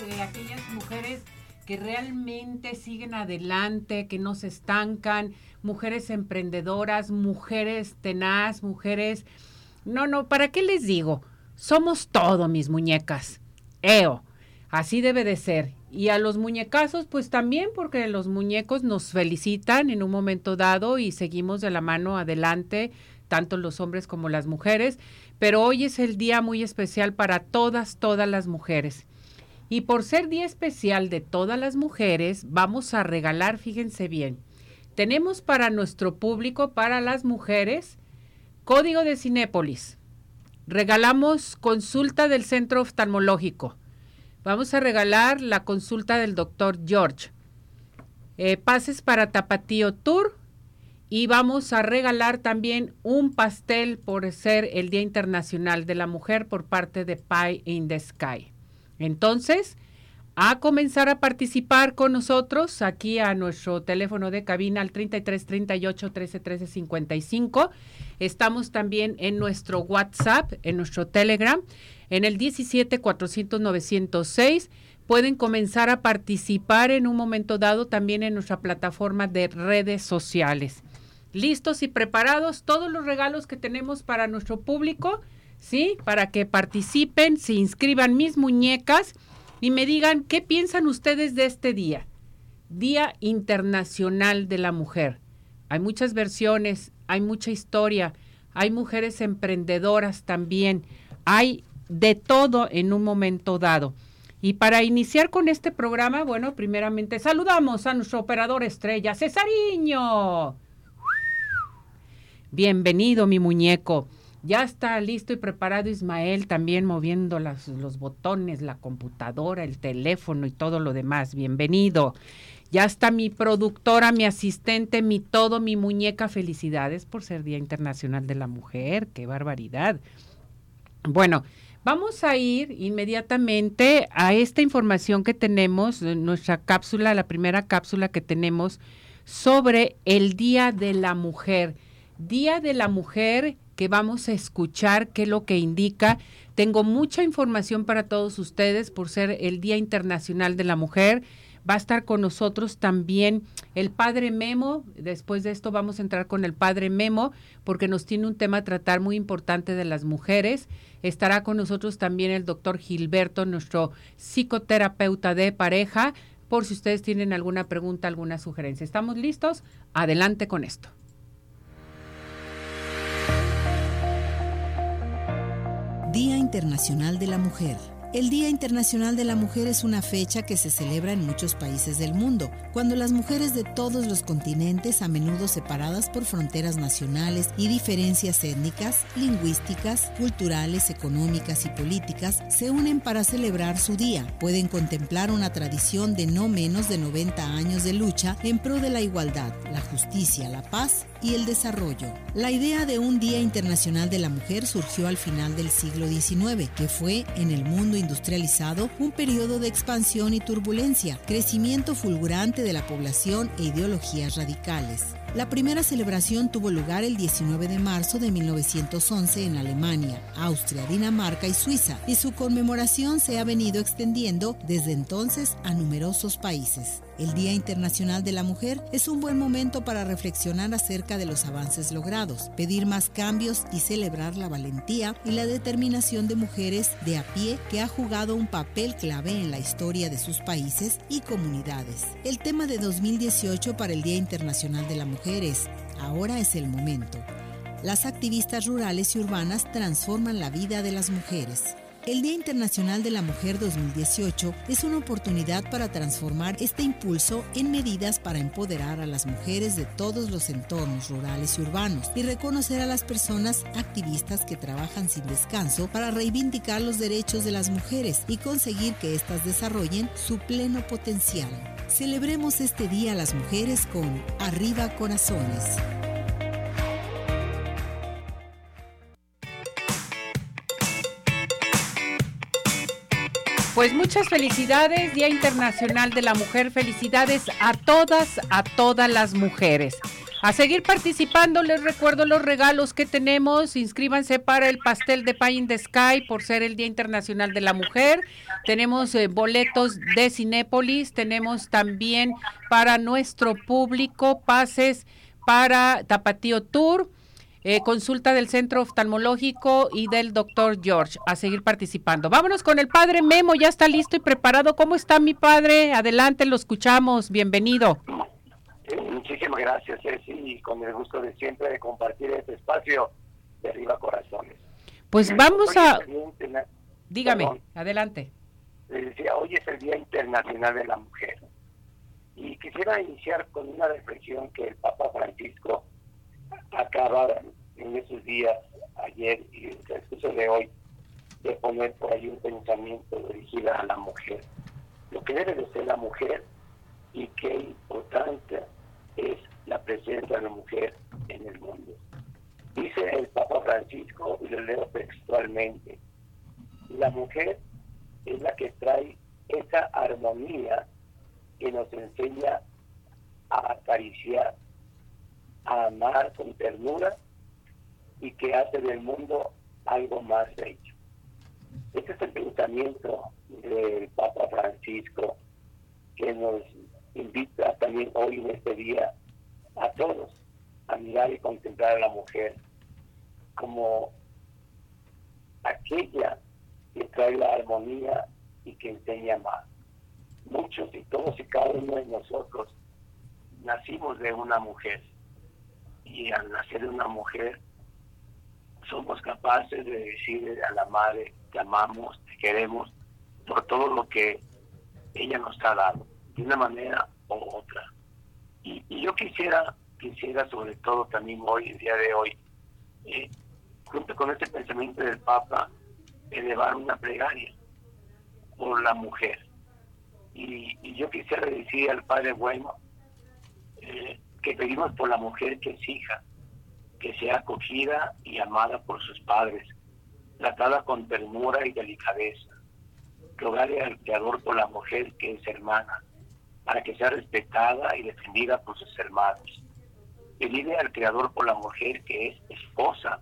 Eh, aquellas mujeres que realmente siguen adelante, que no se estancan, mujeres emprendedoras, mujeres tenaz, mujeres... No, no, ¿para qué les digo? Somos todo, mis muñecas. Eo, así debe de ser. Y a los muñecazos, pues también, porque los muñecos nos felicitan en un momento dado y seguimos de la mano adelante, tanto los hombres como las mujeres. Pero hoy es el día muy especial para todas, todas las mujeres. Y por ser día especial de todas las mujeres, vamos a regalar, fíjense bien, tenemos para nuestro público, para las mujeres, código de Cinépolis. Regalamos consulta del centro oftalmológico. Vamos a regalar la consulta del doctor George. Eh, pases para Tapatío Tour. Y vamos a regalar también un pastel por ser el Día Internacional de la Mujer por parte de Pie in the Sky. Entonces, a comenzar a participar con nosotros aquí a nuestro teléfono de cabina al 33 38 13 13 55. Estamos también en nuestro WhatsApp, en nuestro Telegram, en el 17 400 906. Pueden comenzar a participar en un momento dado también en nuestra plataforma de redes sociales. Listos y preparados todos los regalos que tenemos para nuestro público, ¿sí? Para que participen, se inscriban mis muñecas y me digan qué piensan ustedes de este día, Día Internacional de la Mujer. Hay muchas versiones, hay mucha historia, hay mujeres emprendedoras también, hay de todo en un momento dado. Y para iniciar con este programa, bueno, primeramente saludamos a nuestro operador estrella, Cesariño. Bienvenido, mi muñeco. Ya está listo y preparado Ismael también moviendo los botones, la computadora, el teléfono y todo lo demás. Bienvenido. Ya está mi productora, mi asistente, mi todo, mi muñeca. Felicidades por ser Día Internacional de la Mujer. Qué barbaridad. Bueno, vamos a ir inmediatamente a esta información que tenemos, nuestra cápsula, la primera cápsula que tenemos sobre el Día de la Mujer. Día de la Mujer que vamos a escuchar qué es lo que indica. Tengo mucha información para todos ustedes por ser el Día Internacional de la Mujer. Va a estar con nosotros también el padre Memo. Después de esto vamos a entrar con el padre Memo porque nos tiene un tema a tratar muy importante de las mujeres. Estará con nosotros también el doctor Gilberto, nuestro psicoterapeuta de pareja, por si ustedes tienen alguna pregunta, alguna sugerencia. ¿Estamos listos? Adelante con esto. Internacional de la Mujer. El Día Internacional de la Mujer es una fecha que se celebra en muchos países del mundo, cuando las mujeres de todos los continentes, a menudo separadas por fronteras nacionales y diferencias étnicas, lingüísticas, culturales, económicas y políticas, se unen para celebrar su día. Pueden contemplar una tradición de no menos de 90 años de lucha en pro de la igualdad, la justicia, la paz y el desarrollo. La idea de un Día Internacional de la Mujer surgió al final del siglo XIX, que fue en el mundo industrializado un periodo de expansión y turbulencia, crecimiento fulgurante de la población e ideologías radicales. La primera celebración tuvo lugar el 19 de marzo de 1911 en Alemania, Austria, Dinamarca y Suiza, y su conmemoración se ha venido extendiendo desde entonces a numerosos países. El Día Internacional de la Mujer es un buen momento para reflexionar acerca de los avances logrados, pedir más cambios y celebrar la valentía y la determinación de mujeres de a pie que ha jugado un papel clave en la historia de sus países y comunidades. El tema de 2018 para el Día Internacional de la Mujer es Ahora es el momento. Las activistas rurales y urbanas transforman la vida de las mujeres. El Día Internacional de la Mujer 2018 es una oportunidad para transformar este impulso en medidas para empoderar a las mujeres de todos los entornos rurales y urbanos y reconocer a las personas activistas que trabajan sin descanso para reivindicar los derechos de las mujeres y conseguir que éstas desarrollen su pleno potencial. Celebremos este día a las mujeres con Arriba Corazones. Pues muchas felicidades, Día Internacional de la Mujer. Felicidades a todas, a todas las mujeres. A seguir participando, les recuerdo los regalos que tenemos. Inscríbanse para el pastel de Pie in the Sky por ser el Día Internacional de la Mujer. Tenemos eh, boletos de Cinépolis. Tenemos también para nuestro público pases para Tapatío Tour eh, consulta del Centro Oftalmológico y del doctor George, a seguir participando. Vámonos con el padre Memo, ya está listo y preparado. ¿Cómo está mi padre? Adelante, lo escuchamos. Bienvenido. muchísimas gracias, Ceci, y con el gusto de siempre de compartir este espacio de Arriba Corazones. Pues vamos a... Dígame, adelante. Decía, hoy es el Día Internacional de la Mujer. Y quisiera iniciar con una reflexión que el Papa Francisco acaba en esos días, ayer y el transcurso de hoy, de poner por ahí un pensamiento dirigido a la mujer. Lo que debe de ser la mujer y qué importante es la presencia de la mujer en el mundo. Dice el Papa Francisco, y lo leo textualmente, la mujer es la que trae esa armonía que nos enseña a acariciar, amar con ternura y que hace del mundo algo más bello. Este es el pensamiento del Papa Francisco que nos invita también hoy en este día a todos a mirar y contemplar a la mujer como aquella que trae la armonía y que enseña más. Muchos y todos y cada uno de nosotros nacimos de una mujer y al nacer una mujer somos capaces de decirle a la madre te amamos, te queremos por todo lo que ella nos ha dado, de una manera u otra. Y, yo quisiera, quisiera sobre todo también hoy, el día de hoy, eh, junto con este pensamiento del Papa, elevar una plegaria por la mujer. Y, yo quisiera decir al Padre Bueno eh, que pedimos por la mujer que es hija, que sea acogida y amada por sus padres, tratada con ternura y delicadeza. Rogarle al Creador por la mujer que es hermana, para que sea respetada y defendida por sus hermanos. Pedirle al Creador por la mujer que es esposa,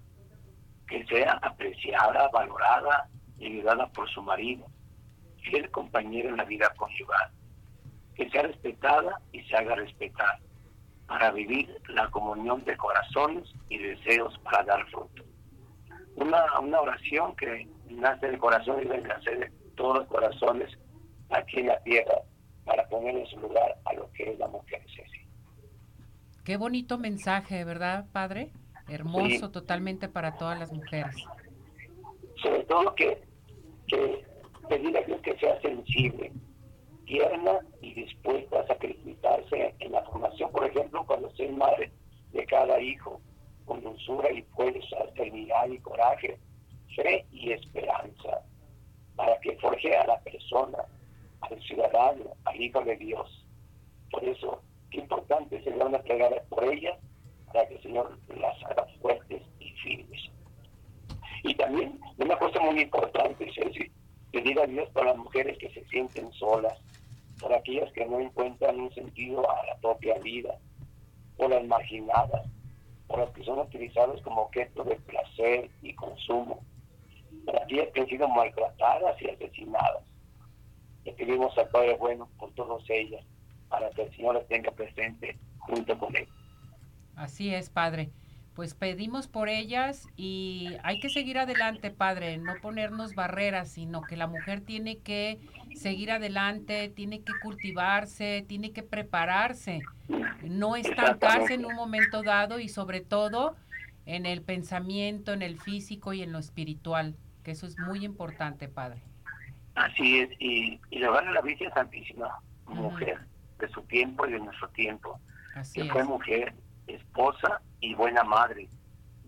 que sea apreciada, valorada y ayudada por su marido, fiel compañero en la vida conyugal, que sea respetada y se haga respetar para vivir la comunión de corazones y deseos para dar fruto. Una, una oración que nace del corazón y nacer de todos los corazones aquí en la tierra para poner en su lugar a lo que es la mujer Ceci. Qué bonito mensaje, ¿verdad, padre? Hermoso totalmente para todas las mujeres. Sobre todo que, que pedirle a Dios que sea sensible, tierna y dispuesta a sacrificarse en la formación. Por ejemplo, cuando soy madre de cada hijo, con dulzura y fuerza, serenidad y coraje, fe y esperanza, para que forje a la persona, al ciudadano, al hijo de Dios. Por eso, qué importante sería una plegada por ella, para que el Señor las haga fuertes y firmes. Y también una cosa muy importante es decir, pedir a Dios para las mujeres que se sienten solas, por aquellas que no encuentran un sentido a la propia vida, por las marginadas, por las que son utilizadas como objeto de placer y consumo, por aquellas que han sido maltratadas y asesinadas. Le pedimos al Padre Bueno por todas ellas, para que el Señor las tenga presente junto con Él. Así es, Padre pues pedimos por ellas y hay que seguir adelante, padre, no ponernos barreras, sino que la mujer tiene que seguir adelante, tiene que cultivarse, tiene que prepararse, no estancarse en un momento dado y sobre todo en el pensamiento, en el físico y en lo espiritual. que eso es muy importante, padre. Así es, y, y le van a la Virgen Santísima, mujer de su tiempo y de nuestro tiempo, Así que es. fue mujer, esposa y buena madre,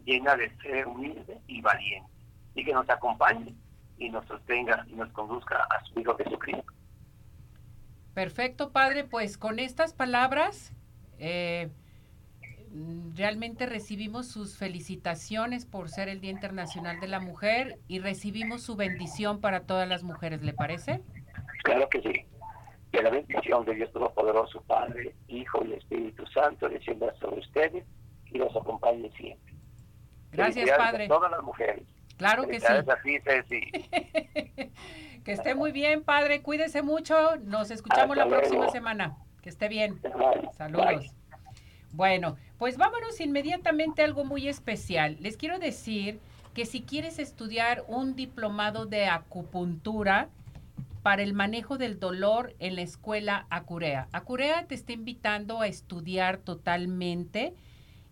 llena de ser humilde y valiente, y que nos acompañe y nos sostenga y nos conduzca a su Hijo Jesucristo. Perfecto, padre. Pues con estas palabras, eh, realmente recibimos sus felicitaciones por ser el Día Internacional de la Mujer y recibimos su bendición para todas las mujeres, ¿le parece? Claro que sí. Que la bendición de Dios Todopoderoso, Padre, Hijo y Espíritu Santo descienda sobre ustedes y los acompañe siempre. Gracias, padre. A todas las mujeres. Claro que sí. Que esté muy bien, padre. Cuídese mucho. Nos escuchamos Hasta la próxima semana. Que esté bien. Bye. Saludos. Bye. Bueno, pues vámonos inmediatamente a algo muy especial. Les quiero decir que si quieres estudiar un diplomado de acupuntura para el manejo del dolor en la escuela Acurea. Acurea te está invitando a estudiar totalmente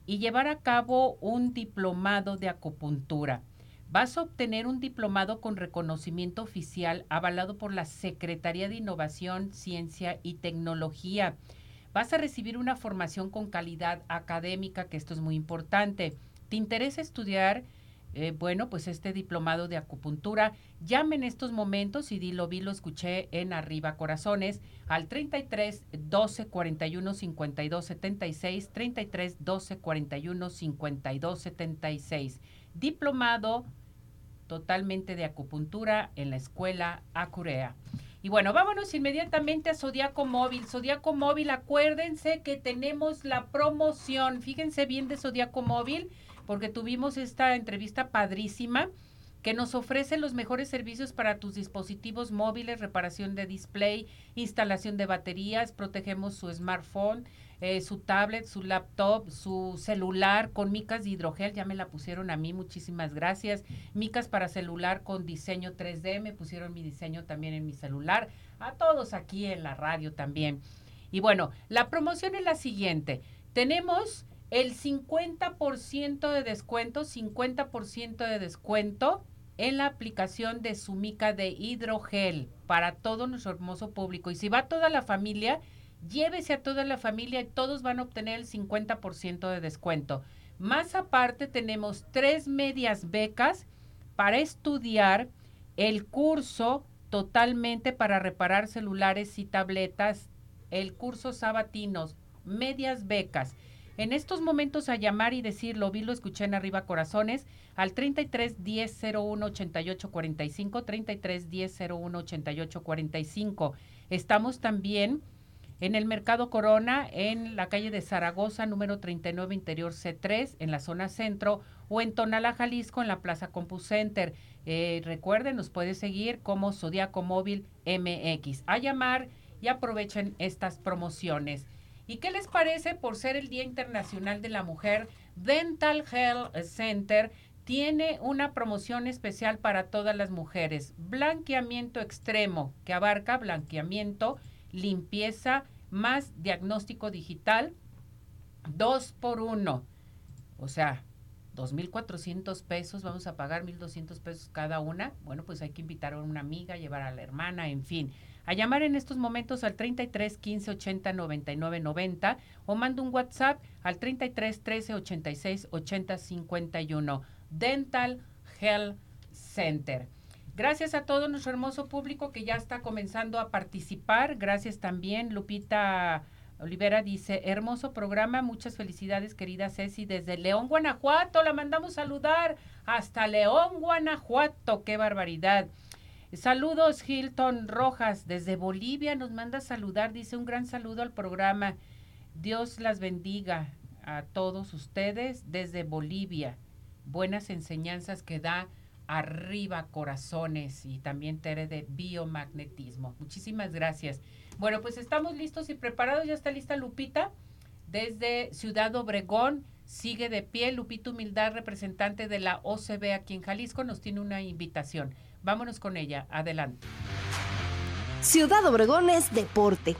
y llevar a cabo un diplomado de acupuntura. Vas a obtener un diplomado con reconocimiento oficial avalado por la Secretaría de Innovación, Ciencia y Tecnología. Vas a recibir una formación con calidad académica, que esto es muy importante. ¿Te interesa estudiar? Eh, bueno, pues este diplomado de acupuntura, llame en estos momentos y di, lo vi, lo escuché en Arriba Corazones al 33 12 41 52 76, 33 12 41 52 76. Diplomado totalmente de acupuntura en la escuela Acurea. Y bueno, vámonos inmediatamente a Zodiaco Móvil. Zodiaco Móvil, acuérdense que tenemos la promoción. Fíjense bien de Zodiaco Móvil, porque tuvimos esta entrevista padrísima que nos ofrece los mejores servicios para tus dispositivos móviles, reparación de display, instalación de baterías, protegemos su smartphone, eh, su tablet, su laptop, su celular con micas de hidrogel, ya me la pusieron a mí, muchísimas gracias. Micas para celular con diseño 3D, me pusieron mi diseño también en mi celular, a todos aquí en la radio también. Y bueno, la promoción es la siguiente, tenemos el 50% de descuento, 50% de descuento en la aplicación de su mica de hidrogel para todo nuestro hermoso público. Y si va toda la familia, llévese a toda la familia y todos van a obtener el 50% de descuento. Más aparte tenemos tres medias becas para estudiar el curso totalmente para reparar celulares y tabletas, el curso sabatinos, medias becas. En estos momentos a llamar y decir, lo vi, lo escuché en arriba corazones, al 33 10 01 88 45, 33 10 01 88 45. Estamos también en el Mercado Corona, en la calle de Zaragoza, número 39, interior C3, en la zona centro, o en Tonala, Jalisco, en la Plaza CompuCenter. Eh, recuerden, nos puede seguir como Zodiaco Móvil MX. A llamar y aprovechen estas promociones. ¿Y qué les parece por ser el Día Internacional de la Mujer? Dental Health Center tiene una promoción especial para todas las mujeres. Blanqueamiento extremo, que abarca blanqueamiento, limpieza, más diagnóstico digital, dos por uno. O sea, 2.400 pesos, vamos a pagar 1.200 pesos cada una. Bueno, pues hay que invitar a una amiga, llevar a la hermana, en fin. A llamar en estos momentos al 33 15 80 99 90 o manda un WhatsApp al 33 13 86 80 51. Dental Health Center. Gracias a todo nuestro hermoso público que ya está comenzando a participar. Gracias también, Lupita Olivera dice, hermoso programa, muchas felicidades querida Ceci desde León, Guanajuato, la mandamos saludar hasta León, Guanajuato, qué barbaridad. Saludos Hilton Rojas desde Bolivia, nos manda saludar, dice un gran saludo al programa. Dios las bendiga a todos ustedes desde Bolivia. Buenas enseñanzas que da arriba corazones y también Tere de biomagnetismo. Muchísimas gracias. Bueno, pues estamos listos y preparados. Ya está lista Lupita desde Ciudad Obregón. Sigue de pie Lupita Humildad, representante de la OCB aquí en Jalisco. Nos tiene una invitación. Vámonos con ella. Adelante. Ciudad Obregón es deporte.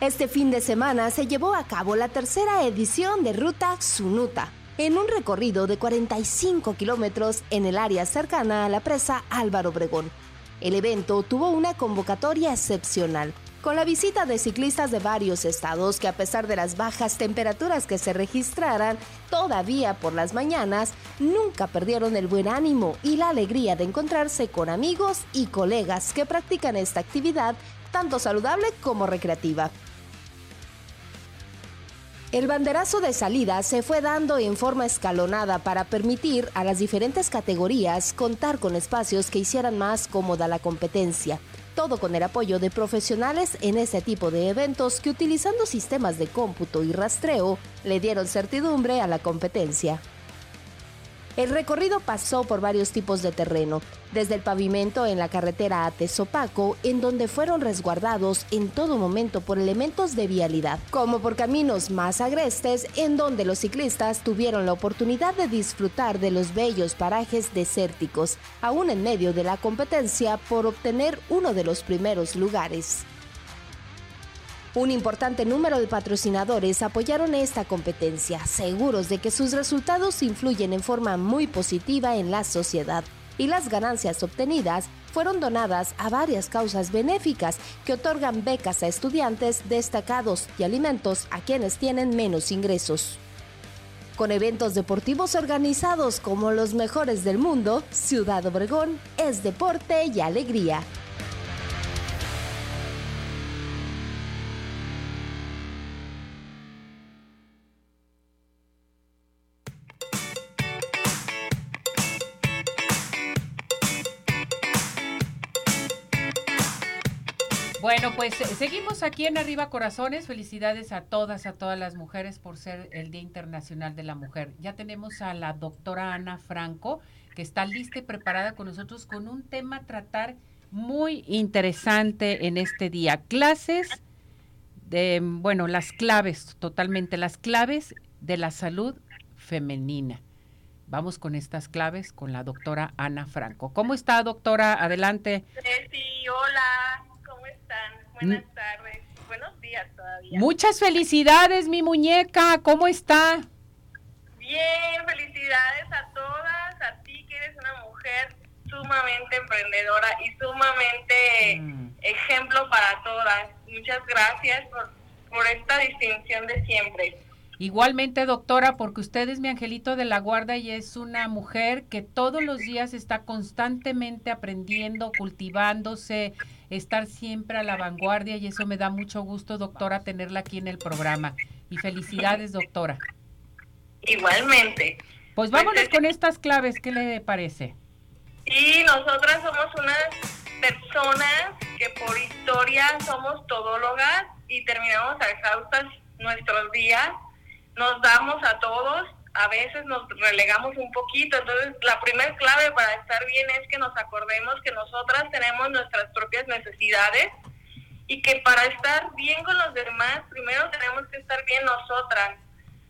Este fin de semana se llevó a cabo la tercera edición de Ruta Sunuta, en un recorrido de 45 kilómetros en el área cercana a la presa Álvaro Obregón. El evento tuvo una convocatoria excepcional, con la visita de ciclistas de varios estados que a pesar de las bajas temperaturas que se registraran todavía por las mañanas, nunca perdieron el buen ánimo y la alegría de encontrarse con amigos y colegas que practican esta actividad tanto saludable como recreativa. El banderazo de salida se fue dando en forma escalonada para permitir a las diferentes categorías contar con espacios que hicieran más cómoda la competencia. Todo con el apoyo de profesionales en ese tipo de eventos que utilizando sistemas de cómputo y rastreo le dieron certidumbre a la competencia. El recorrido pasó por varios tipos de terreno, desde el pavimento en la carretera a Tezopaco, en donde fueron resguardados en todo momento por elementos de vialidad, como por caminos más agrestes, en donde los ciclistas tuvieron la oportunidad de disfrutar de los bellos parajes desérticos, aún en medio de la competencia por obtener uno de los primeros lugares. Un importante número de patrocinadores apoyaron esta competencia, seguros de que sus resultados influyen en forma muy positiva en la sociedad y las ganancias obtenidas fueron donadas a varias causas benéficas que otorgan becas a estudiantes destacados y alimentos a quienes tienen menos ingresos. Con eventos deportivos organizados como los mejores del mundo, Ciudad Obregón es deporte y alegría. Pues seguimos aquí en Arriba Corazones. Felicidades a todas, a todas las mujeres por ser el Día Internacional de la Mujer. Ya tenemos a la doctora Ana Franco, que está lista y preparada con nosotros con un tema a tratar muy interesante en este día. Clases de, bueno, las claves, totalmente las claves de la salud femenina. Vamos con estas claves con la doctora Ana Franco. ¿Cómo está, doctora? Adelante. Sí, hola. Buenas mm. tardes. Buenos días todavía. Muchas felicidades, mi muñeca. ¿Cómo está? Bien, felicidades a todas. A ti que eres una mujer sumamente emprendedora y sumamente mm. ejemplo para todas. Muchas gracias por, por esta distinción de siempre. Igualmente, doctora, porque usted es mi angelito de la guarda y es una mujer que todos los días está constantemente aprendiendo, cultivándose, estar siempre a la vanguardia y eso me da mucho gusto, doctora, tenerla aquí en el programa. Y felicidades, doctora. Igualmente. Pues vámonos pues, con estas claves, ¿qué le parece? Sí, nosotras somos unas personas que por historia somos todólogas y terminamos a exhaustas nuestros días nos damos a todos, a veces nos relegamos un poquito. Entonces, la primera clave para estar bien es que nos acordemos que nosotras tenemos nuestras propias necesidades y que para estar bien con los demás, primero tenemos que estar bien nosotras.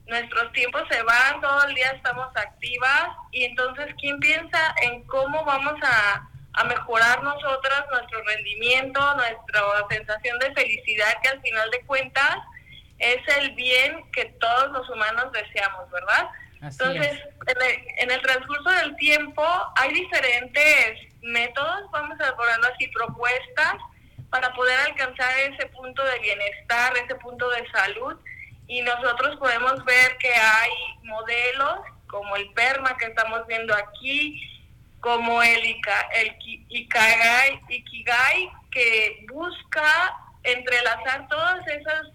Nuestros tiempos se van, todo el día estamos activas y entonces, ¿quién piensa en cómo vamos a, a mejorar nosotras nuestro rendimiento, nuestra sensación de felicidad que al final de cuentas es el bien que todos los humanos deseamos, ¿verdad? Entonces, en el, transcurso del tiempo hay diferentes métodos, vamos a ponerlo así, propuestas para poder alcanzar ese punto de bienestar, ese punto de salud. Y nosotros podemos ver que hay modelos como el PERMA que estamos viendo aquí, como el, el Ikigai, Ikigai, que busca entrelazar todas esas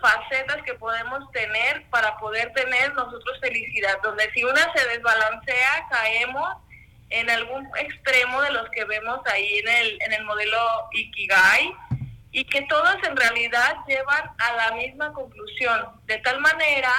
facetas que podemos tener para poder tener nosotros felicidad, donde si una se desbalancea, caemos en algún extremo de los que vemos ahí en el, en el modelo Ikigai y que todos en realidad llevan a la misma conclusión, de tal manera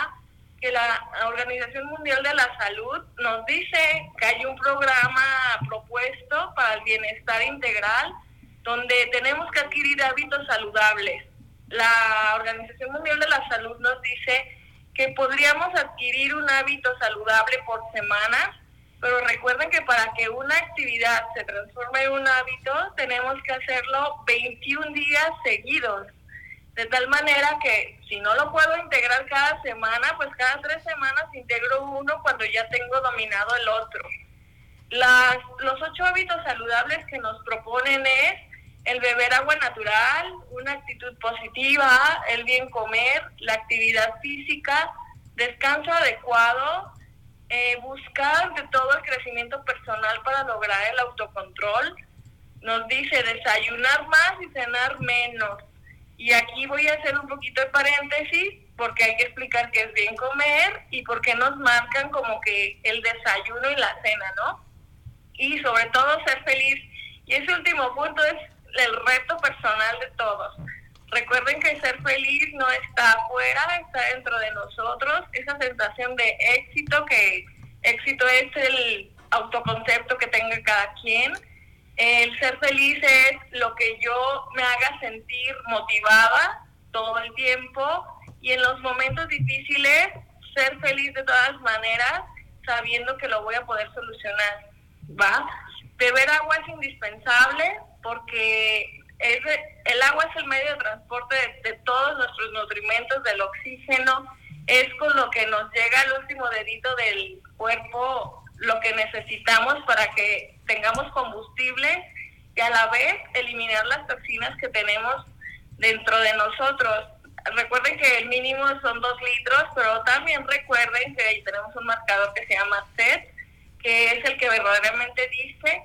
que la Organización Mundial de la Salud nos dice que hay un programa propuesto para el bienestar integral donde tenemos que adquirir hábitos saludables la Organización Mundial de la Salud nos dice que podríamos adquirir un hábito saludable por semana, pero recuerden que para que una actividad se transforme en un hábito, tenemos que hacerlo 21 días seguidos. De tal manera que si no lo puedo integrar cada semana, pues cada tres semanas integro uno cuando ya tengo dominado el otro. Las, los ocho hábitos saludables que nos proponen es el beber agua natural, una actitud positiva, el bien comer, la actividad física, descanso adecuado, eh, buscar de todo el crecimiento personal para lograr el autocontrol. Nos dice desayunar más y cenar menos. Y aquí voy a hacer un poquito de paréntesis porque hay que explicar qué es bien comer y por qué nos marcan como que el desayuno y la cena, ¿no? Y sobre todo ser feliz. Y ese último punto es el reto personal de todos. Recuerden que ser feliz no está afuera, está dentro de nosotros. Esa sensación de éxito, que éxito es el autoconcepto que tenga cada quien. El ser feliz es lo que yo me haga sentir motivada todo el tiempo y en los momentos difíciles ser feliz de todas maneras, sabiendo que lo voy a poder solucionar. ¿Va? Beber agua es indispensable porque es, el agua es el medio de transporte de, todos nuestros nutrimentos, del oxígeno, es con lo que nos llega el último dedito del cuerpo lo que necesitamos para que tengamos combustible y a la vez eliminar las toxinas que tenemos dentro de nosotros. Recuerden que el mínimo son dos litros, pero también recuerden que ahí tenemos un marcador que se llama SET, que es el que verdaderamente dice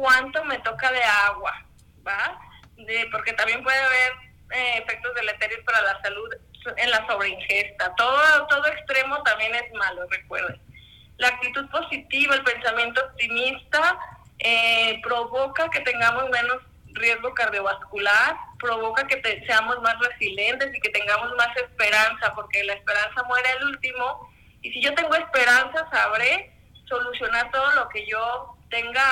cuánto me toca de agua, ¿va? De, porque también puede haber eh, efectos deleterios para la salud en la sobreingesta. Todo, todo extremo también es malo, recuerden. La actitud positiva, el pensamiento optimista, eh, provoca que tengamos menos riesgo cardiovascular, provoca que seamos más resilientes y que tengamos más esperanza, porque la esperanza muere al último. Y si yo tengo esperanza, sabré solucionar todo lo que yo tenga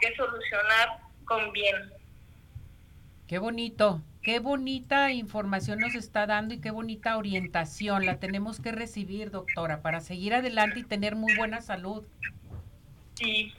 que solucionar con bien. Qué bonito, qué bonita información nos está dando y qué bonita orientación la tenemos que recibir, doctora, para seguir adelante y tener muy buena salud. Sí,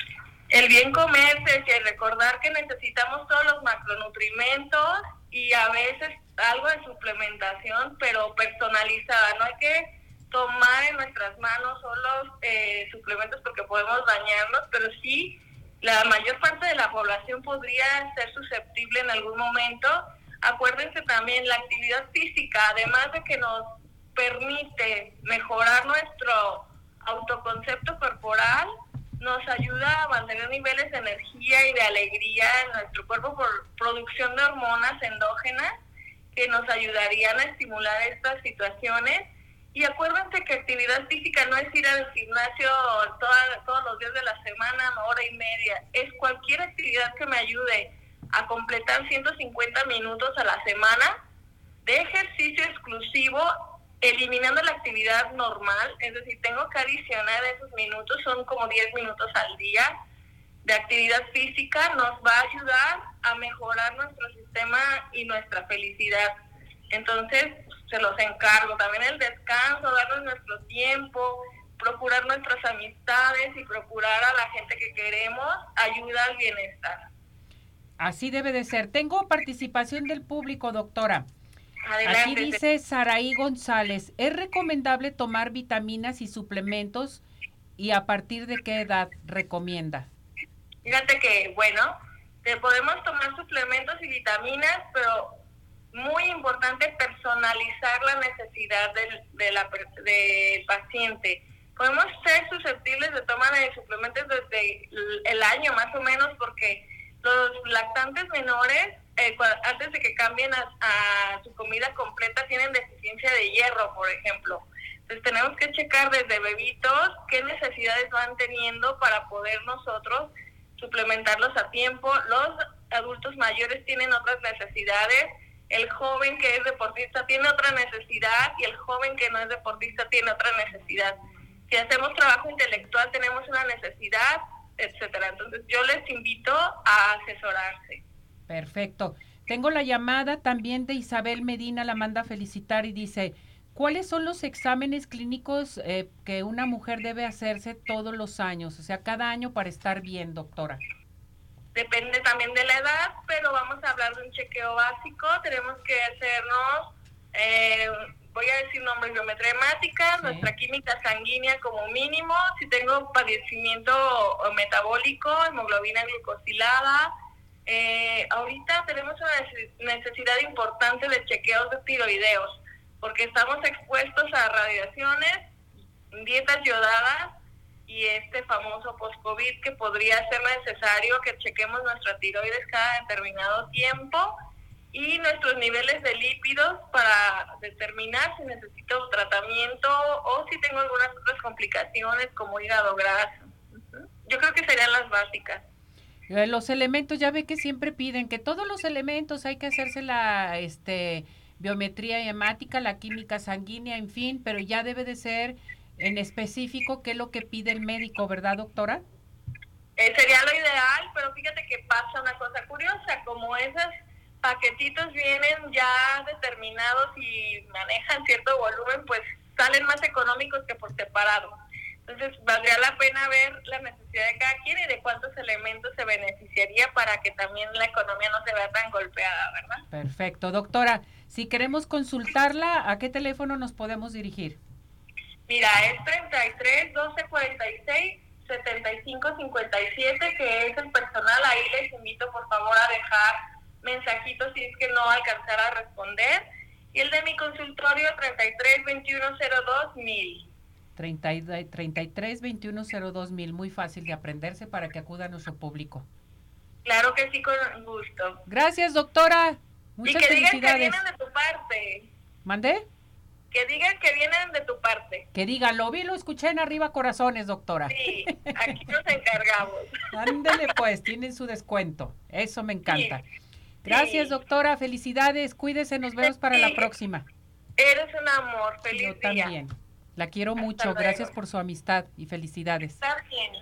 el bien comerse y recordar que necesitamos todos los macronutrimentos y a veces algo de suplementación, pero personalizada. No hay que tomar en nuestras manos solo eh, suplementos porque podemos dañarnos, pero sí la mayor parte de la población podría ser susceptible en algún momento. Acuérdense también la actividad física, además de que nos permite mejorar nuestro autoconcepto corporal, nos ayuda a mantener niveles de energía y de alegría en nuestro cuerpo por producción de hormonas endógenas que nos ayudarían a estimular estas situaciones. Y acuérdense que actividad física no es ir al gimnasio todos los días de la semana, hora y media. Es cualquier actividad que me ayude a completar 150 minutos a la semana de ejercicio exclusivo eliminando la actividad normal, es decir, tengo que adicionar esos minutos, son como 10 minutos al día de actividad física, nos va a ayudar a mejorar nuestro sistema y nuestra felicidad. Entonces, se los encargo. También el descanso, darnos nuestro tiempo, procurar nuestras amistades y procurar a la gente que queremos, ayuda al bienestar. Así debe de ser. Tengo participación del público, doctora. Aquí dice Saraí González, ¿es recomendable tomar vitaminas y suplementos y a partir de qué edad recomienda? Fíjate que, bueno, te podemos tomar suplementos y vitaminas, pero muy importante personalizar la necesidad del, de la, del paciente. Podemos ser susceptibles de tomar suplementos desde el año más o menos porque los lactantes menores eh, antes de que cambien a, su comida completa, tienen deficiencia de hierro, por ejemplo. Entonces tenemos que checar desde bebitos qué necesidades van teniendo para poder nosotros suplementarlos a tiempo. Los adultos mayores tienen otras necesidades. El joven que es deportista tiene otra necesidad y el joven que no es deportista tiene otra necesidad. Si hacemos trabajo intelectual tenemos una necesidad, etcétera. Entonces yo les invito a asesorarse. Perfecto. Tengo la llamada también de Isabel Medina, la manda a felicitar y dice, ¿cuáles son los exámenes clínicos eh, que una mujer debe hacerse todos los años? O sea, cada año para estar bien, doctora. Depende también de la edad, pero vamos a hablar de un chequeo básico. Tenemos que hacernos eh, voy a decir nombres, biometría hemática, nuestra química sanguínea como mínimo, si tengo padecimiento metabólico, hemoglobina glucosilada. Eh, ahorita tenemos una necesidad importante de chequeos de tiroideos, porque estamos expuestos a radiaciones, dietas yodadas y este famoso post-COVID que podría ser necesario que chequemos nuestra tiroides cada determinado tiempo y nuestros niveles de lípidos para determinar si necesito tratamiento o si tengo algunas otras complicaciones como hígado graso. Yo creo que serían las básicas. Eh, los elementos, ya ve que siempre piden que todos los elementos hay que hacerse la este, biometría hemática, la química sanguínea, en fin, pero ya debe de ser en específico qué es lo que pide el médico, ¿verdad, doctora? Eh, sería lo ideal, pero fíjate que pasa una cosa curiosa, como esas paquetitos vienen ya determinados y manejan cierto volumen, pues salen más económicos que por separado. Entonces, valdría la pena ver la necesidad de cada quien y de cuántos elementos se beneficiaría para que también la economía no se vea tan golpeada, ¿verdad? Perfecto. Doctora, si queremos consultarla, ¿a qué teléfono nos podemos dirigir? Mira, es 33 12 46 75 57, que es el personal. Ahí les invito, por favor, a dejar mensajitos si es que no alcanzara a responder. Y el de mi consultorio 33 2102 mil. 33 2102 mil, muy fácil de aprenderse para que acuda a nuestro público. Claro que sí, con gusto. Gracias, doctora. Muchas y que digan que vienen de tu parte. ¿Mandé? Que digan que vienen de tu parte. Que digan, lo vi, lo escuché en Arriba Corazones, doctora. Sí, aquí nos encargamos. Ándele pues, tienen su descuento. Eso me encanta. Gracias, doctora. Felicidades. Cuídese. Nos vemos para la próxima. Eres un amor. Feliz Yo también. La quiero mucho. Gracias por su amistad y felicidades. Está bien.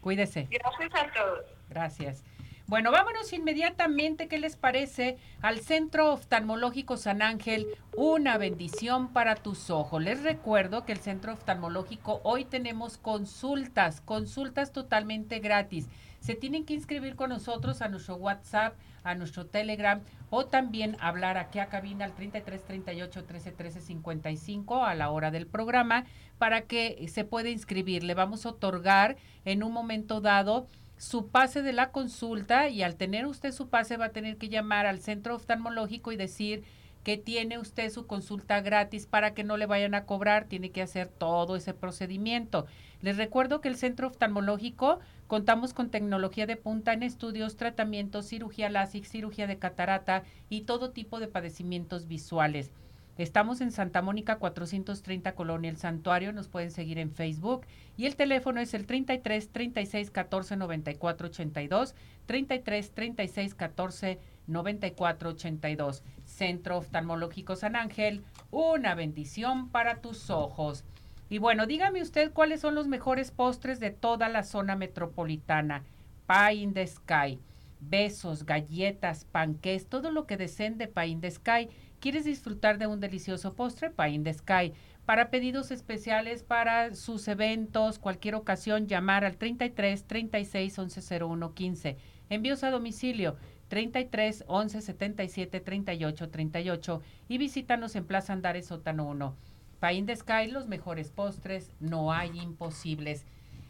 Cuídese. Gracias a todos. Gracias. Bueno, vámonos inmediatamente, ¿qué les parece? Al Centro Oftalmológico San Ángel, una bendición para tus ojos. Les recuerdo que el Centro Oftalmológico hoy tenemos consultas, consultas totalmente gratis. Se tienen que inscribir con nosotros a nuestro WhatsApp a nuestro Telegram o también hablar aquí a cabina al 33 38 13 13 55 a la hora del programa para que se pueda inscribir. Le vamos a otorgar en un momento dado su pase de la consulta y al tener usted su pase va a tener que llamar al centro oftalmológico y decir que tiene usted su consulta gratis para que no le vayan a cobrar, tiene que hacer todo ese procedimiento. Les recuerdo que el centro oftalmológico Contamos con tecnología de punta en estudios, tratamientos, cirugía láser, cirugía de catarata y todo tipo de padecimientos visuales. Estamos en Santa Mónica 430 Colonia El Santuario, nos pueden seguir en Facebook y el teléfono es el 33 36 14 94 82, 33 36 14 94 82. Centro Oftalmológico San Ángel, una bendición para tus ojos. Y bueno, dígame usted cuáles son los mejores postres de toda la zona metropolitana. Pie in the Sky, besos, galletas, panqués, todo lo que deseen de Pie in the Sky. ¿Quieres disfrutar de un delicioso postre? Pie in the Sky. Para pedidos especiales para sus eventos, cualquier ocasión, llamar al 33 36 11 01 15. Envíos a domicilio 33 11 77 38 38 y visítanos en Plaza Andares Sótano 1. Pain de Sky, los mejores postres, no hay imposibles.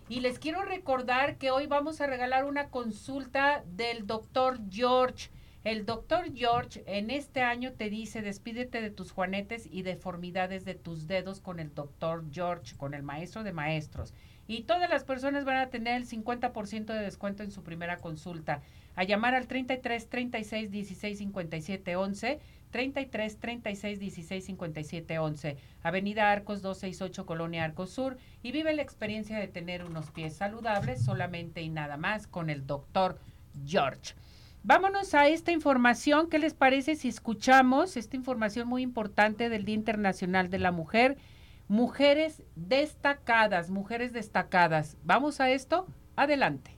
Y les quiero recordar que hoy vamos a regalar una consulta del doctor George. El doctor George en este año te dice, despídete de tus juanetes y deformidades de tus dedos con el doctor George, con el maestro de maestros. Y todas las personas van a tener el 50% de descuento en su primera consulta. A llamar al 33 36 16 57 11 33 36 16 57 11, Avenida Arcos 268, Colonia Arcos Sur, y vive la experiencia de tener unos pies saludables solamente y nada más con el doctor George. Vámonos a esta información. ¿Qué les parece si escuchamos esta información muy importante del Día Internacional de la Mujer? Mujeres destacadas, mujeres destacadas. ¿Vamos a esto? Adelante.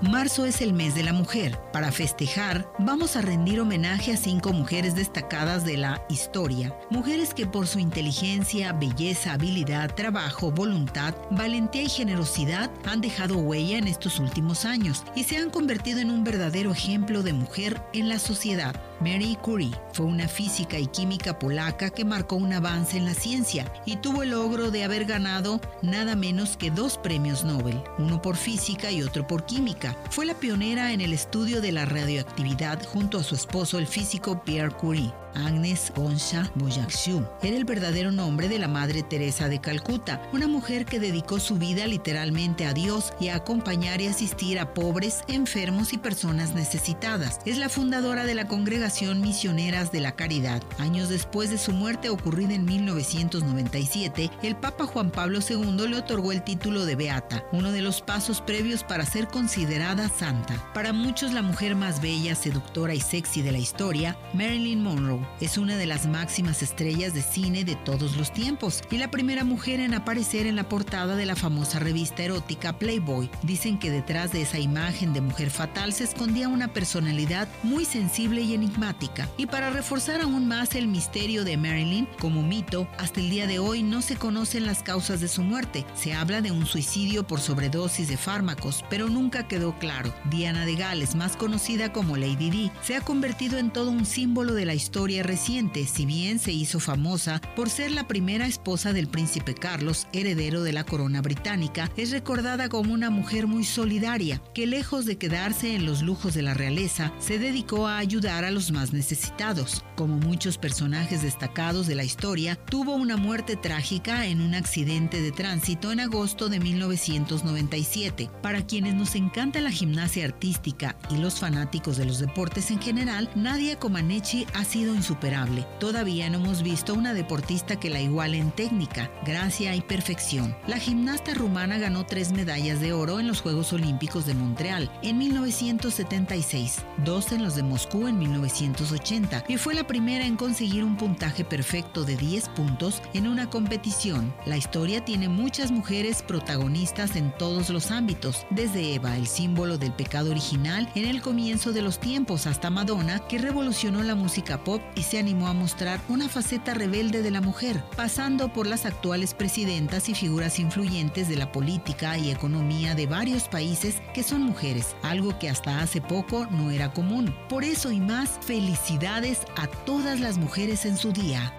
Marzo es el mes de la mujer. Para festejar, vamos a rendir homenaje a cinco mujeres destacadas de la historia. Mujeres que por su inteligencia, belleza, habilidad, trabajo, voluntad, valentía y generosidad han dejado huella en estos últimos años y se han convertido en un verdadero ejemplo de mujer en la sociedad. Marie Curie fue una física y química polaca que marcó un avance en la ciencia y tuvo el logro de haber ganado nada menos que dos premios Nobel, uno por física y otro por química. Fue la pionera en el estudio de la radioactividad junto a su esposo el físico Pierre Curie. Agnes Bonsha Boyakshu. Era el verdadero nombre de la Madre Teresa de Calcuta, una mujer que dedicó su vida literalmente a Dios y a acompañar y asistir a pobres, enfermos y personas necesitadas. Es la fundadora de la Congregación Misioneras de la Caridad. Años después de su muerte ocurrida en 1997, el Papa Juan Pablo II le otorgó el título de Beata, uno de los pasos previos para ser considerada santa. Para muchos la mujer más bella, seductora y sexy de la historia, Marilyn Monroe, es una de las máximas estrellas de cine de todos los tiempos y la primera mujer en aparecer en la portada de la famosa revista erótica Playboy. Dicen que detrás de esa imagen de mujer fatal se escondía una personalidad muy sensible y enigmática. Y para reforzar aún más el misterio de Marilyn como mito, hasta el día de hoy no se conocen las causas de su muerte. Se habla de un suicidio por sobredosis de fármacos, pero nunca quedó claro. Diana de Gales, más conocida como Lady Di, se ha convertido en todo un símbolo de la historia reciente, si bien se hizo famosa por ser la primera esposa del príncipe Carlos, heredero de la corona británica, es recordada como una mujer muy solidaria, que lejos de quedarse en los lujos de la realeza, se dedicó a ayudar a los más necesitados. Como muchos personajes destacados de la historia, tuvo una muerte trágica en un accidente de tránsito en agosto de 1997. Para quienes nos encanta la gimnasia artística y los fanáticos de los deportes en general, Nadia Comaneci ha sido insuperable. Todavía no hemos visto una deportista que la iguale en técnica, gracia y perfección. La gimnasta rumana ganó tres medallas de oro en los Juegos Olímpicos de Montreal en 1976, dos en los de Moscú en 1980 y fue la primera en conseguir un puntaje perfecto de 10 puntos en una competición. La historia tiene muchas mujeres protagonistas en todos los ámbitos, desde Eva, el símbolo del pecado original en el comienzo de los tiempos, hasta Madonna, que revolucionó la música pop y se animó a mostrar una faceta rebelde de la mujer, pasando por las actuales presidentas y figuras influyentes de la política y economía de varios países que son mujeres, algo que hasta hace poco no era común. Por eso y más, felicidades a todas las mujeres en su día.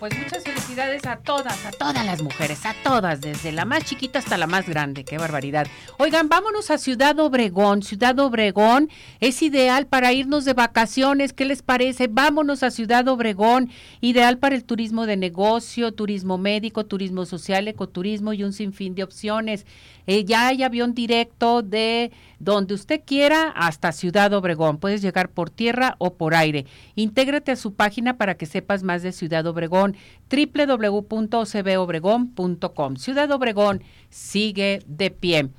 Pues muchas felicidades a todas, a todas las mujeres, a todas, desde la más chiquita hasta la más grande. Qué barbaridad. Oigan, vámonos a Ciudad Obregón. Ciudad Obregón es ideal para irnos de vacaciones. ¿Qué les parece? Vámonos a Ciudad Obregón. Ideal para el turismo de negocio, turismo médico, turismo social, ecoturismo y un sinfín de opciones. Eh, ya hay avión directo de donde usted quiera hasta Ciudad Obregón. Puedes llegar por tierra o por aire. Intégrate a su página para que sepas más de Ciudad Obregón, www.cbobregón.com. Ciudad Obregón sigue de pie.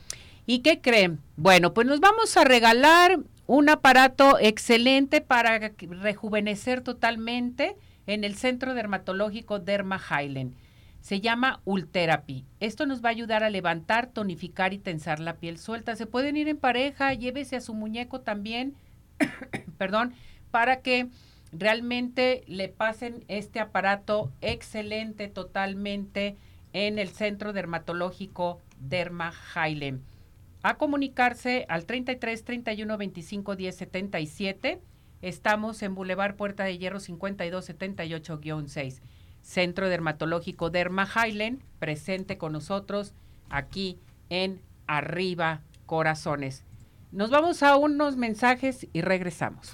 ¿Y qué creen? Bueno, pues nos vamos a regalar un aparato excelente para rejuvenecer totalmente en el Centro Dermatológico Derma Highland. Se llama Ultherapy. Esto nos va a ayudar a levantar, tonificar y tensar la piel suelta. Se pueden ir en pareja, llévese a su muñeco también, perdón, para que realmente le pasen este aparato excelente totalmente en el Centro Dermatológico Derma Hailem. A comunicarse al 33 31 25 10 77. Estamos en Boulevard Puerta de Hierro 52 78-6. Centro Dermatológico Derma Highland, presente con nosotros aquí en Arriba Corazones. Nos vamos a unos mensajes y regresamos.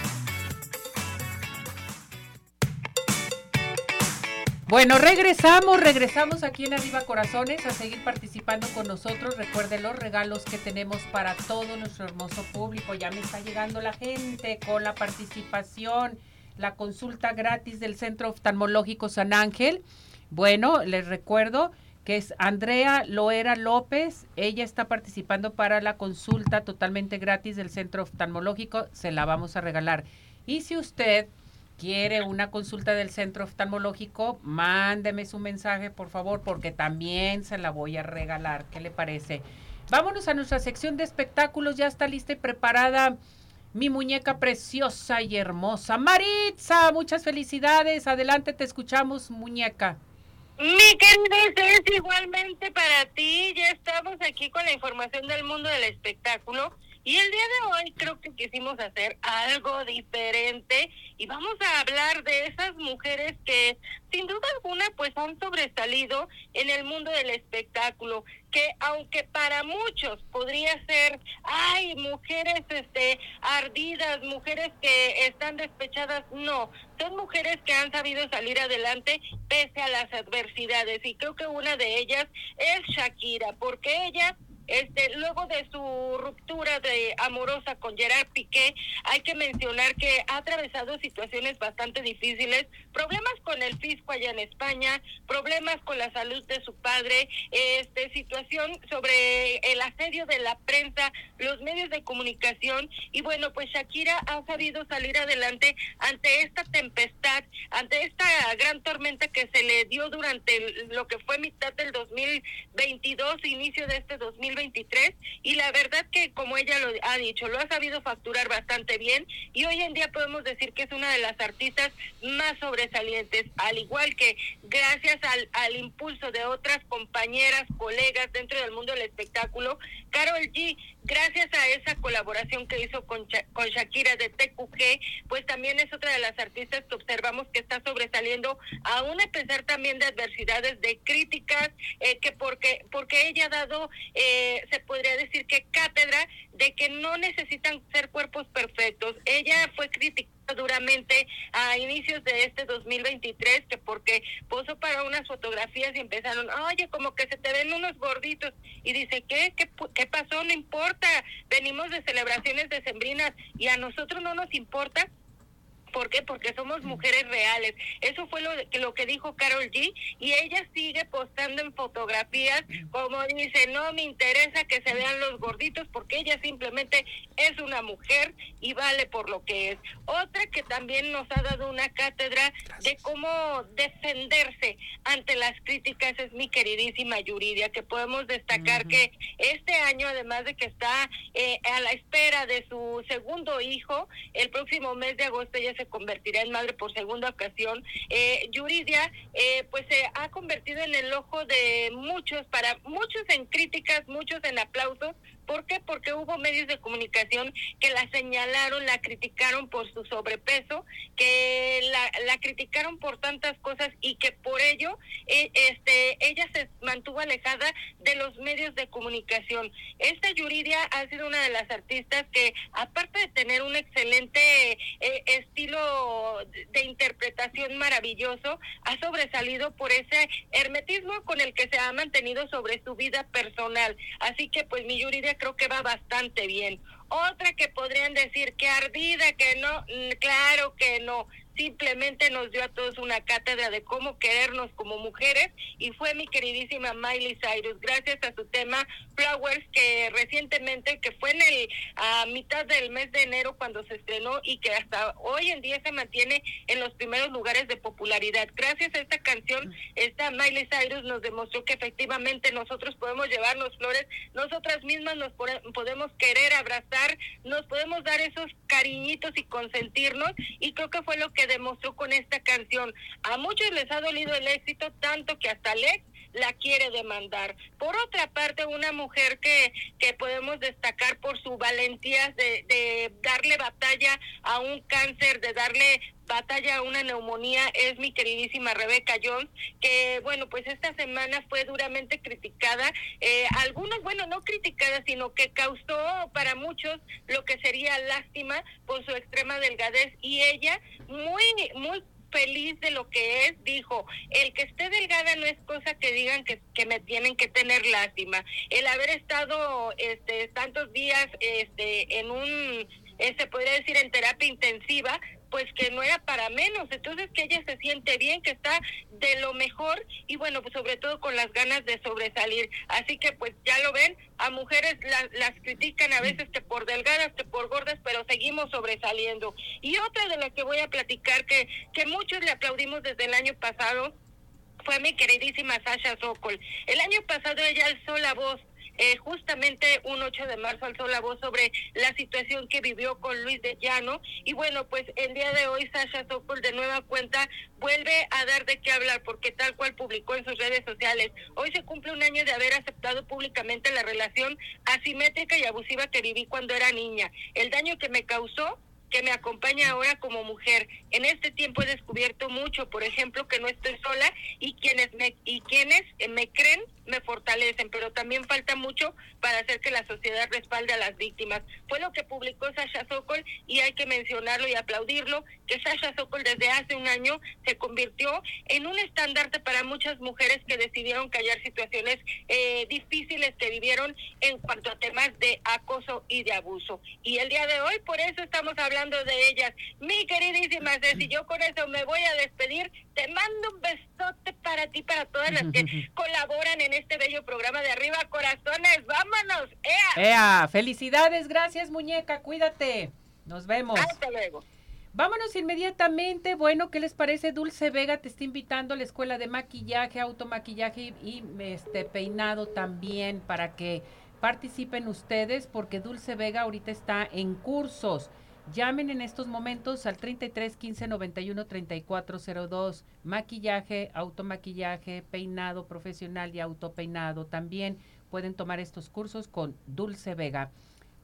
Bueno, regresamos, regresamos aquí en Arriba Corazones a seguir participando con nosotros. Recuerden los regalos que tenemos para todo nuestro hermoso público. Ya me está llegando la gente con la participación, la consulta gratis del Centro Oftalmológico San Ángel. Bueno, les recuerdo que es Andrea Loera López. Ella está participando para la consulta totalmente gratis del Centro Oftalmológico. Se la vamos a regalar. Y si usted quiere una consulta del centro oftalmológico, mándeme su mensaje, por favor, porque también se la voy a regalar. ¿Qué le parece? Vámonos a nuestra sección de espectáculos. Ya está lista y preparada mi muñeca preciosa y hermosa. Maritza, muchas felicidades. Adelante, te escuchamos, muñeca. Mi querida es igualmente para ti. Ya estamos aquí con la información del mundo del espectáculo. Y el día de hoy creo que quisimos hacer algo diferente y vamos a hablar de esas mujeres que sin duda alguna pues han sobresalido en el mundo del espectáculo, que aunque para muchos podría ser, ay, mujeres este ardidas, mujeres que están despechadas, no, son mujeres que han sabido salir adelante pese a las adversidades. Y creo que una de ellas es Shakira, porque ella este, luego de su ruptura de amorosa con Gerard Piqué, hay que mencionar que ha atravesado situaciones bastante difíciles, problemas con el fisco allá en España, problemas con la salud de su padre, este, situación sobre el asedio de la prensa, los medios de comunicación y bueno, pues Shakira ha sabido salir adelante ante esta tempestad, ante esta gran tormenta que se le dio durante lo que fue mitad del 2022, inicio de este 2023, y la verdad que como ella lo ha dicho, lo ha sabido facturar bastante bien y hoy en día podemos decir que es una de las artistas más sobresalientes, al igual que gracias al, al impulso de otras compañeras, colegas dentro del mundo del espectáculo, Carol G gracias a esa colaboración que hizo con, con Shakira de TQG, pues también es otra de las artistas que observamos que está sobresaliendo, aún a pesar también de adversidades, de críticas, eh, que porque, porque ella ha dado, eh, se podría decir que cátedra de que no necesitan ser cuerpos perfectos. Ella fue criticada duramente a inicios de este 2023 que porque posó para unas fotografías y empezaron, oye, como que se te ven unos gorditos y dice, ¿qué? ¿Qué, qué pasó? No importa, venimos de celebraciones decembrinas y a nosotros no nos importa ¿Por qué? Porque somos mujeres reales. Eso fue lo, que, lo que dijo Carol G. Y ella sigue postando en fotografías como dice, no me interesa que se vean los gorditos porque ella simplemente es una mujer y vale por lo que es. Otra que también nos ha dado una cátedra de cómo defenderse ante las críticas es mi queridísima Yuridia, que podemos destacar que este año, además de que está eh, a la espera de su segundo hijo, el próximo mes de agosto ella se convertirá en madre por segunda ocasión. Eh, Yuridia, eh, pues se ha convertido en el ojo de muchos, para muchos en críticas, muchos en aplausos, ¿Por qué? Porque hubo medios de comunicación que la señalaron, la criticaron por su sobrepeso, que la, la criticaron por tantas cosas y que por ello eh, este, ella se mantuvo alejada de los medios de comunicación. Esta Yuridia ha sido una de las artistas que, aparte de tener un excelente eh, estilo de interpretación maravilloso, ha sobresalido por ese hermetismo con el que se ha mantenido sobre su vida personal. Así que pues mi Yuridia creo que va bastante bien. Otra que podrían decir que ardida, que no, mm, claro que no simplemente nos dio a todos una cátedra de cómo querernos como mujeres y fue mi queridísima Miley Cyrus, gracias a su tema Flowers que recientemente, que fue en el a mitad del mes de enero cuando se estrenó y que hasta hoy en día se mantiene en los primeros lugares de popularidad. Gracias a esta canción, esta Miley Cyrus nos demostró que efectivamente nosotros podemos llevarnos flores, nosotras mismas nos podemos querer abrazar, nos podemos dar esos cariñitos y consentirnos y creo que fue lo que demostró con esta canción. A muchos les ha dolido el éxito tanto que hasta Lex la quiere demandar. Por otra parte, una mujer que, que podemos destacar por su valentía de, de darle batalla a un cáncer, de darle batalla una neumonía es mi queridísima Rebeca Jones, que bueno, pues esta semana fue duramente criticada, eh, algunos, bueno, no criticada, sino que causó para muchos lo que sería lástima por su extrema delgadez y ella muy, muy feliz de lo que es, dijo, el que esté delgada no es cosa que digan que, que me tienen que tener lástima. El haber estado este, tantos días este, en un, se podría decir, en terapia intensiva, pues que no era para menos. Entonces que ella se siente bien, que está de lo mejor y bueno, pues sobre todo con las ganas de sobresalir. Así que pues ya lo ven, a mujeres las critican a veces que por delgadas, que por gordas, pero seguimos sobresaliendo. Y otra de las que voy a platicar que, que muchos le aplaudimos desde el año pasado fue mi queridísima Sasha Sokol. El año pasado ella alzó la voz eh, justamente un 8 de marzo alzó la voz sobre la situación que vivió con Luis de Llano. Y bueno, pues el día de hoy Sasha Sokol de nueva cuenta vuelve a dar de qué hablar porque tal cual publicó en sus redes sociales, hoy se cumple un año de haber aceptado públicamente la relación asimétrica y abusiva que viví cuando era niña. El daño que me causó que me acompaña ahora como mujer. En este tiempo he descubierto mucho, por ejemplo, que no estoy sola y quienes me y quienes me creen me fortalecen, pero también falta mucho para hacer que la sociedad respalde a las víctimas. Fue lo que publicó Sasha Sokol y hay que mencionarlo y aplaudirlo, que Sasha Sokol desde hace un año se convirtió en un estandarte para muchas mujeres que decidieron callar situaciones eh, difíciles que vivieron en cuanto a temas de acoso y de abuso. Y el día de hoy, por eso estamos hablando de ellas. Mi queridísima Ceci, yo con eso me voy a despedir. Te mando un besote para ti, para todas las que colaboran en este bello programa de Arriba Corazones. ¡Vámonos! ¡Ea! ¡Ea! ¡Felicidades! Gracias, muñeca. Cuídate. Nos vemos. Hasta luego. Vámonos inmediatamente. Bueno, ¿qué les parece? Dulce Vega te está invitando a la escuela de maquillaje, automaquillaje y, este peinado también para que participen ustedes porque Dulce Vega ahorita está en cursos. Llamen en estos momentos al 33 15 91 34 02. Maquillaje, automaquillaje, peinado profesional y autopeinado. También pueden tomar estos cursos con Dulce Vega.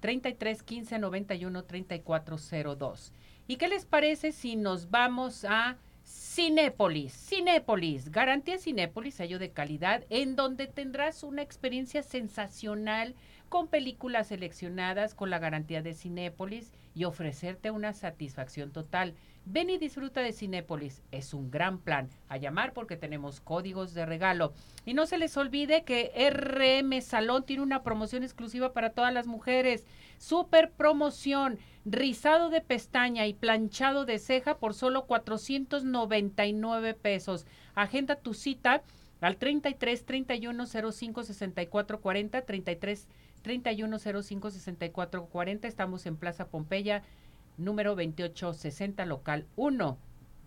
33 15 91 34 02. ¿Y qué les parece si nos vamos a Cinépolis? Cinépolis, garantía Cinépolis, sello de calidad, en donde tendrás una experiencia sensacional con películas seleccionadas con la garantía de Cinépolis y ofrecerte una satisfacción total. Ven y disfruta de Cinépolis. Es un gran plan. A llamar porque tenemos códigos de regalo. Y no se les olvide que RM Salón tiene una promoción exclusiva para todas las mujeres. Super promoción. Rizado de pestaña y planchado de ceja por solo 499 pesos. Agenda tu cita al 33 31 05 64 40 33 31 05 64 40. Estamos en Plaza Pompeya número 2860, local 1.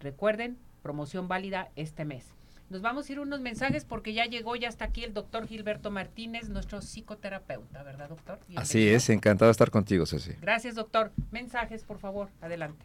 Recuerden, promoción válida este mes. Nos vamos a ir unos mensajes porque ya llegó, ya está aquí el doctor Gilberto Martínez, nuestro psicoterapeuta, ¿verdad, doctor? Así es, encantado de estar contigo, Ceci. Gracias, doctor. Mensajes, por favor, adelante.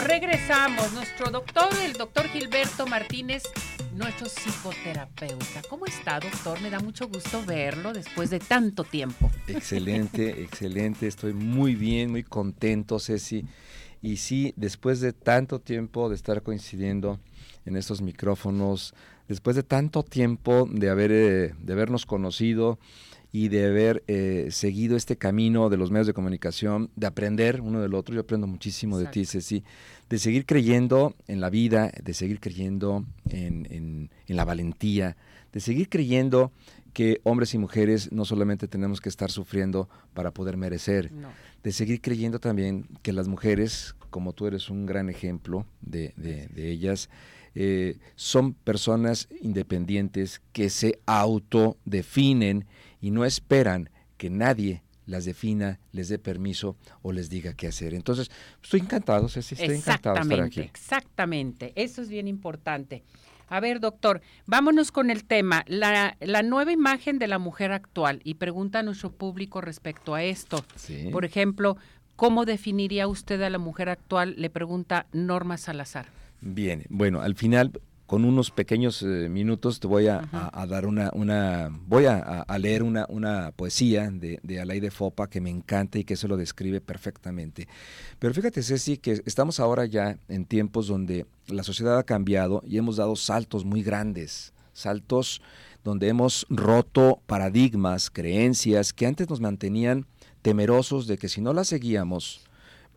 Regresamos, nuestro doctor, el doctor Gilberto Martínez, nuestro psicoterapeuta. ¿Cómo está, doctor? Me da mucho gusto verlo después de tanto tiempo. Excelente, excelente. Estoy muy bien, muy contento, Ceci. Y sí, después de tanto tiempo de estar coincidiendo en estos micrófonos, después de tanto tiempo de, haber, eh, de habernos conocido, y de haber eh, seguido este camino de los medios de comunicación, de aprender uno del otro. Yo aprendo muchísimo de ti, Ceci, de seguir creyendo en la vida, de seguir creyendo en, la valentía, de seguir creyendo que hombres y mujeres no solamente tenemos que estar sufriendo para poder merecer, de seguir creyendo también que las mujeres, como tú eres un gran ejemplo de, ellas, eh, son personas independientes que se autodefinen y no esperan que nadie las defina, les dé permiso o les diga qué hacer. Entonces, estoy encantado, Ceci, estoy encantado de estar aquí. Exactamente, eso es bien importante. A ver, doctor, vámonos con el tema, la, la, nueva imagen de la mujer actual y pregunta a nuestro público respecto a esto. Por ejemplo, ¿cómo definiría usted a la mujer actual? Le pregunta Norma Salazar. Bien, bueno, al final con unos pequeños eh, minutos te voy a, dar una, una voy a, leer una, una poesía de, de Alaide Fopa que me encanta y que eso lo describe perfectamente. Pero fíjate, Ceci, que estamos ahora ya en tiempos donde la sociedad ha cambiado y hemos dado saltos muy grandes, saltos donde hemos roto paradigmas, creencias que antes nos mantenían temerosos de que si no las seguíamos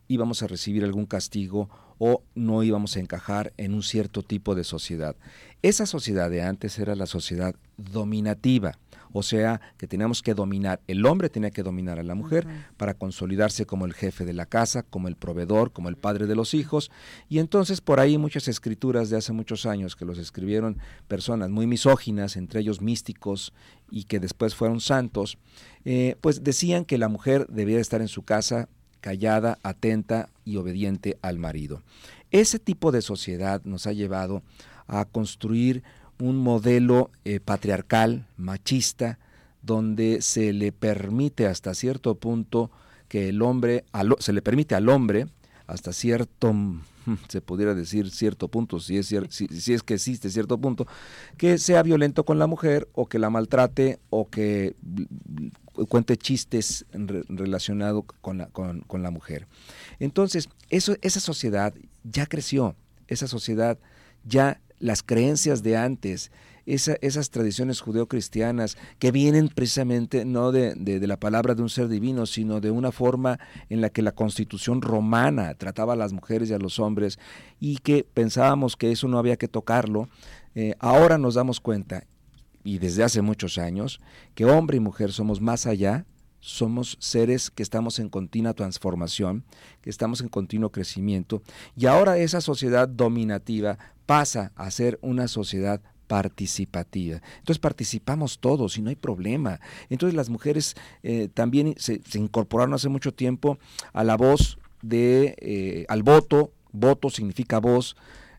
íbamos a recibir algún castigo o no íbamos a encajar en un cierto tipo de sociedad. Esa sociedad de antes era la sociedad dominativa, o sea, que teníamos que dominar, el hombre tenía que dominar a la mujer para consolidarse como el jefe de la casa, como el proveedor, como el padre de los hijos, y entonces por ahí muchas escrituras de hace muchos años que los escribieron personas muy misóginas, entre ellos místicos y que después fueron santos, eh, pues decían que la mujer debía estar en su casa callada, atenta y obediente al marido. Ese tipo de sociedad nos ha llevado a construir un modelo eh, patriarcal, machista, donde se le permite hasta cierto punto que el hombre, se le permite al hombre, hasta cierto, se pudiera decir cierto punto, si es, si es que existe cierto punto, que sea violento con la mujer o que la maltrate o que cuente chistes relacionados con la, con, la mujer. Entonces, eso, esa sociedad ya creció, esa sociedad ya las creencias de antes, esas tradiciones judeocristianas que vienen precisamente no de, de, la palabra de un ser divino, sino de una forma en la que la constitución romana trataba a las mujeres y a los hombres y que pensábamos que eso no había que tocarlo, eh, ahora nos damos cuenta, y desde hace muchos años, que hombre y mujer somos más allá somos seres que estamos en continua transformación, que estamos en continuo crecimiento, y ahora esa sociedad dominativa pasa a ser una sociedad participativa. Entonces participamos todos y no hay problema. Entonces las mujeres eh, también se, incorporaron hace mucho tiempo a la voz de, eh, al voto, voto significa voz,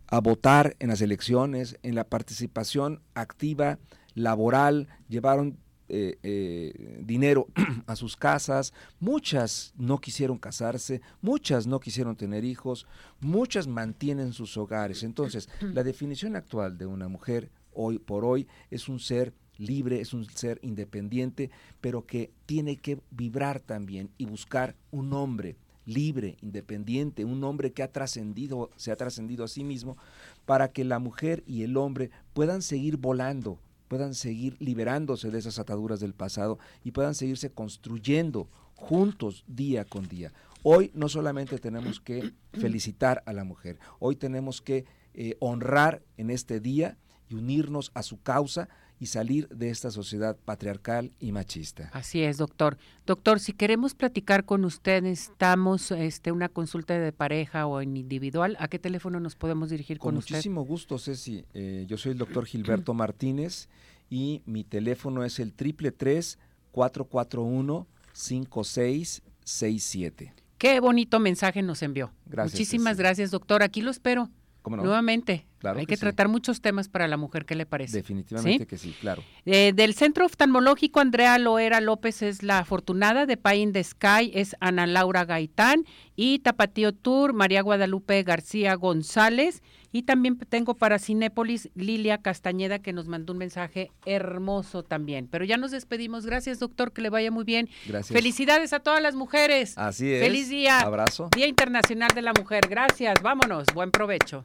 a votar en las elecciones, en la participación activa, laboral, llevaron eh, dinero a sus casas, muchas no quisieron casarse, muchas no quisieron tener hijos, muchas mantienen sus hogares. Entonces, la definición actual de una mujer hoy por hoy es un ser libre, es un ser independiente, pero que tiene que vibrar también y buscar un hombre libre, independiente, un hombre que ha trascendido, se ha trascendido a sí mismo, para que la mujer y el hombre puedan seguir volando, puedan seguir liberándose de esas ataduras del pasado y puedan seguirse construyendo juntos día con día. Hoy no solamente tenemos que felicitar a la mujer, hoy tenemos que eh, honrar en este día y unirnos a su causa y salir de esta sociedad patriarcal y machista. Así es, doctor. Doctor, si queremos platicar con usted, necesitamos este, una consulta de pareja o en individual, ¿a qué teléfono nos podemos dirigir con, con muchísimo gusto, Ceci. Eh, yo soy el doctor Gilberto Martínez y mi teléfono es el triple tres cuatro cuatro uno cinco seis seis siete. Qué bonito mensaje nos envió. Gracias. Muchísimas gracias, doctor. Aquí lo espero. Nuevamente. Hay que, tratar muchos temas para la mujer, ¿qué le parece? Definitivamente que sí, claro. Eh, del Centro Oftalmológico, Andrea Loera López es la afortunada, de Pain de Sky es Ana Laura Gaitán y Tapatío Tour, María Guadalupe García González. Y también tengo para Cinépolis Lilia Castañeda que nos mandó un mensaje hermoso también. Pero ya nos despedimos. Gracias, doctor, que le vaya muy bien. Gracias. Felicidades a todas las mujeres. Así es. Feliz día. Abrazo. Día Internacional de la Mujer. Gracias. Vámonos. Buen provecho.